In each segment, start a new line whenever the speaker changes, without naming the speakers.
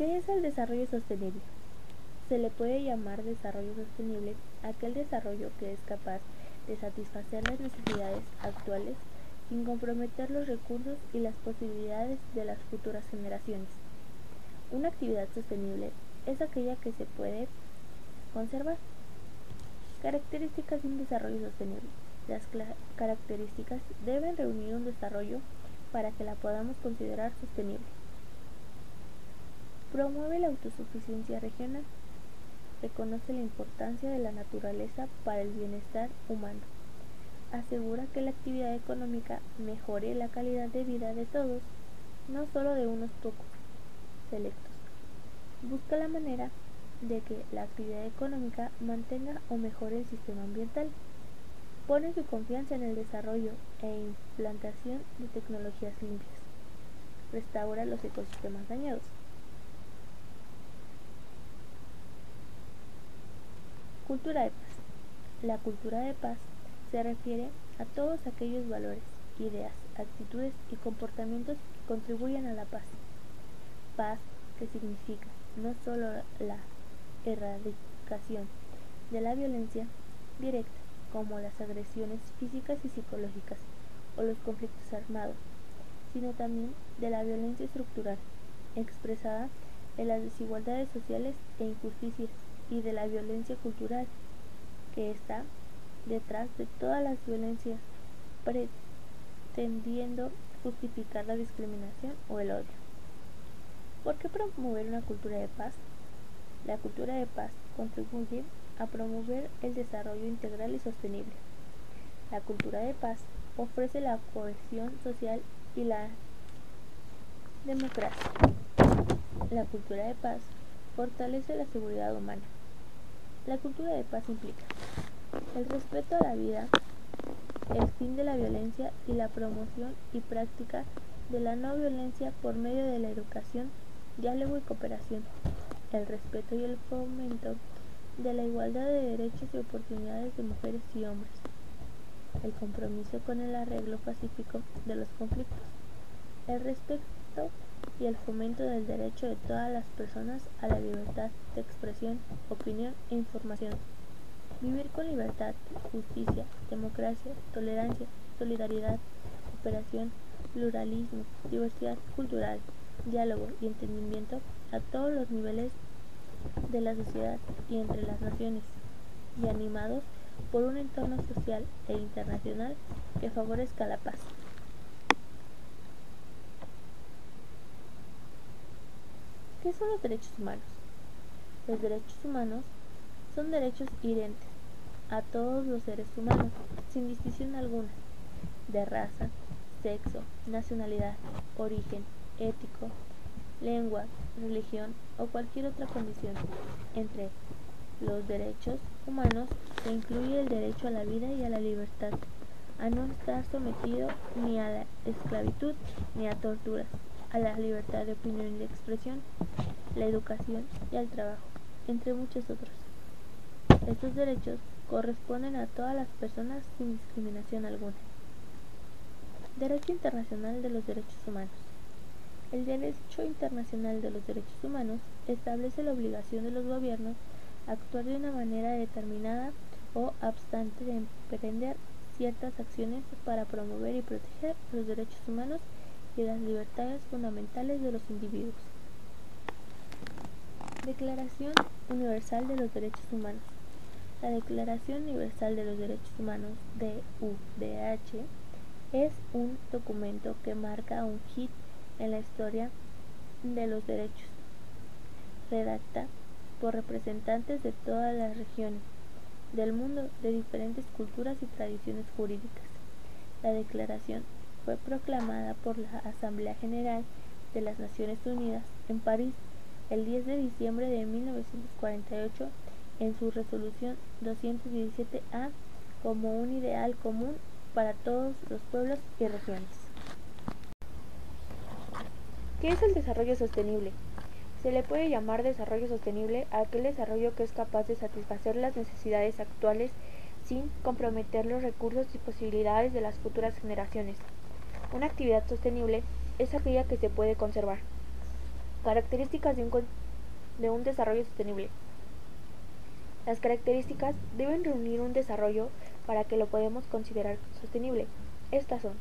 ¿Qué es el desarrollo sostenible? Se le puede llamar desarrollo sostenible aquel desarrollo que es capaz de satisfacer las necesidades actuales sin comprometer los recursos y las posibilidades de las futuras generaciones. Una actividad sostenible es aquella que se puede conservar. Características de un desarrollo sostenible. Las características deben reunir un desarrollo para que la podamos considerar sostenible. Promueve la autosuficiencia regional. Reconoce la importancia de la naturaleza para el bienestar humano. Asegura que la actividad económica mejore la calidad de vida de todos, no solo de unos pocos selectos. Busca la manera de que la actividad económica mantenga o mejore el sistema ambiental. Pone su confianza en el desarrollo e implantación de tecnologías limpias. Restaura los ecosistemas dañados. Cultura de paz. La cultura de paz se refiere a todos aquellos valores, ideas, actitudes y comportamientos que contribuyen a la paz. Paz que significa no solo la erradicación de la violencia directa, como las agresiones físicas y psicológicas o los conflictos armados, sino también de la violencia estructural, expresada en las desigualdades sociales e injusticias y de la violencia cultural que está detrás de todas las violencias pretendiendo justificar la discriminación o el odio. ¿Por qué promover una cultura de paz? La cultura de paz contribuye a promover el desarrollo integral y sostenible. La cultura de paz ofrece la cohesión social y la democracia. La cultura de paz fortalece la seguridad humana. La cultura de paz implica el respeto a la vida, el fin de la violencia y la promoción y práctica de la no violencia por medio de la educación, diálogo y cooperación, el respeto y el fomento de la igualdad de derechos y oportunidades de mujeres y hombres, el compromiso con el arreglo pacífico de los conflictos, el respeto y el fomento del derecho de todas las personas a la libertad de expresión, opinión e información. Vivir con libertad, justicia, democracia, tolerancia, solidaridad, cooperación, pluralismo, diversidad cultural, diálogo y entendimiento a todos los niveles de la sociedad y entre las naciones, y animados por un entorno social e internacional que favorezca la paz. ¿Qué son los derechos humanos? Los derechos humanos son derechos inherentes a todos los seres humanos, sin distinción alguna, de raza, sexo, nacionalidad, origen, ético, lengua, religión o cualquier otra condición. Entre los derechos humanos se incluye el derecho a la vida y a la libertad, a no estar sometido ni a la esclavitud ni a torturas, a la libertad de opinión y de expresión, la educación y al trabajo, entre muchos otros. Estos derechos corresponden a todas las personas sin discriminación alguna. Derecho Internacional de los Derechos Humanos. El Derecho Internacional de los Derechos Humanos establece la obligación de los gobiernos actuar de una manera determinada o abstante de emprender ciertas acciones para promover y proteger los derechos humanos y las libertades fundamentales de los individuos. Declaración Universal de los Derechos Humanos. La Declaración Universal de los Derechos Humanos, DUDH, es un documento que marca un hit en la historia de los derechos. Redacta por representantes de todas las regiones del mundo de diferentes culturas y tradiciones jurídicas. La declaración fue proclamada por la Asamblea General de las Naciones Unidas en París el 10 de diciembre de 1948 en su resolución 217A como un ideal común para todos los pueblos y regiones. ¿Qué es el desarrollo sostenible? Se le puede llamar desarrollo sostenible a aquel desarrollo que es capaz de satisfacer las necesidades actuales sin comprometer los recursos y posibilidades de las futuras generaciones. Una actividad sostenible es aquella que se puede conservar. Características de un, de un desarrollo sostenible. Las características deben reunir un desarrollo para que lo podamos considerar sostenible. Estas son.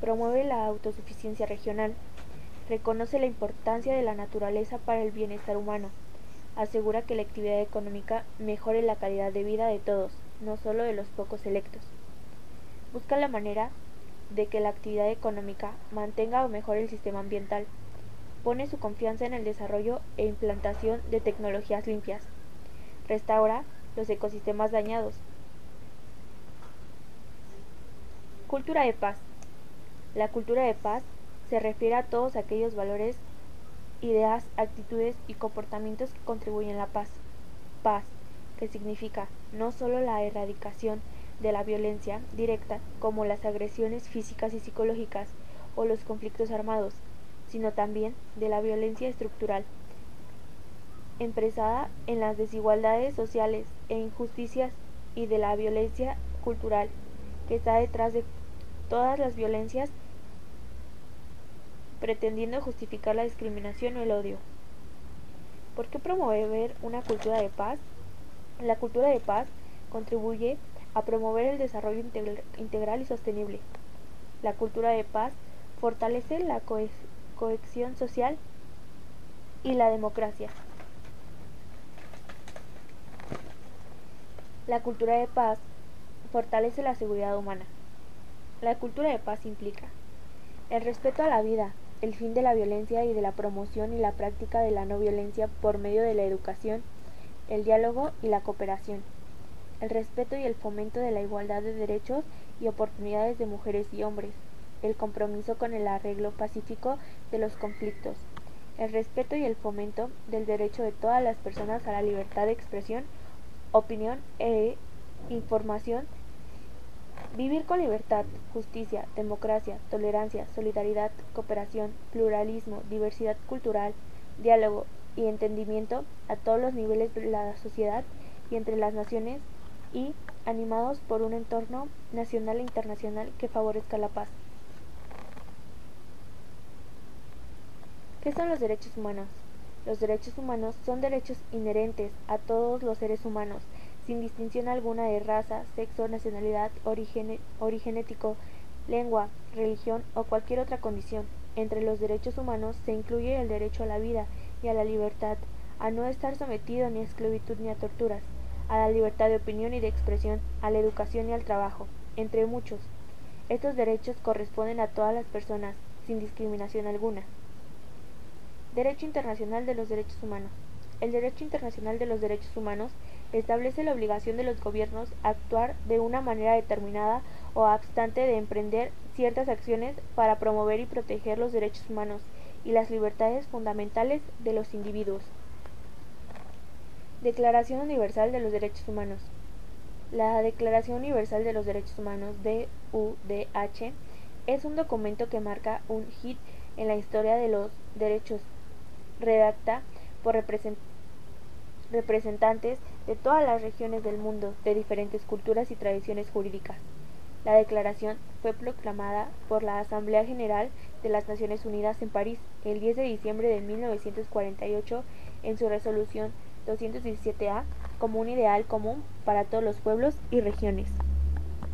Promueve la autosuficiencia regional. Reconoce la importancia de la naturaleza para el bienestar humano. Asegura que la actividad económica mejore la calidad de vida de todos, no solo de los pocos electos. Busca la manera de que la actividad económica mantenga o mejore el sistema ambiental pone su confianza en el desarrollo e implantación de tecnologías limpias. Restaura los ecosistemas dañados. Cultura de paz. La cultura de paz se refiere a todos aquellos valores, ideas, actitudes y comportamientos que contribuyen a la paz. Paz, que significa no solo la erradicación de la violencia directa, como las agresiones físicas y psicológicas o los conflictos armados, sino también de la violencia estructural, empresada en las desigualdades sociales e injusticias y de la violencia cultural que está detrás de todas las violencias pretendiendo justificar la discriminación o el odio. ¿Por qué promover una cultura de paz? La cultura de paz contribuye a promover el desarrollo integral y sostenible. La cultura de paz fortalece la cohesión social y la democracia. La cultura de paz fortalece la seguridad humana. La cultura de paz implica el respeto a la vida, el fin de la violencia y de la promoción y la práctica de la no violencia por medio de la educación, el diálogo y la cooperación, el respeto y el fomento de la igualdad de derechos y oportunidades de mujeres y hombres, el compromiso con el arreglo pacífico de los conflictos, el respeto y el fomento del derecho de todas las personas a la libertad de expresión, opinión e información, vivir con libertad, justicia, democracia, tolerancia, solidaridad, cooperación, pluralismo, diversidad cultural, diálogo y entendimiento a todos los niveles de la sociedad y entre las naciones y animados por un entorno nacional e internacional que favorezca la paz. ¿Qué son los derechos humanos? Los derechos humanos son derechos inherentes a todos los seres humanos, sin distinción alguna de raza, sexo, nacionalidad, origen, origen ético, lengua, religión o cualquier otra condición. Entre los derechos humanos se incluye el derecho a la vida y a la libertad, a no estar sometido ni a esclavitud ni a torturas, a la libertad de opinión y de expresión, a la educación y al trabajo, entre muchos. Estos derechos corresponden a todas las personas, sin discriminación alguna. Derecho Internacional de los Derechos Humanos. El Derecho Internacional de los Derechos Humanos establece la obligación de los gobiernos a actuar de una manera determinada o obstante de emprender ciertas acciones para promover y proteger los derechos humanos y las libertades fundamentales de los individuos. Declaración Universal de los Derechos Humanos. La Declaración Universal de los Derechos Humanos, DUDH, es un documento que marca un hit en la historia de los derechos redacta por representantes de todas las regiones del mundo, de diferentes culturas y tradiciones jurídicas. La declaración fue proclamada por la Asamblea General de las Naciones Unidas en París el 10 de diciembre de 1948 en su resolución 217A como un ideal común para todos los pueblos y regiones.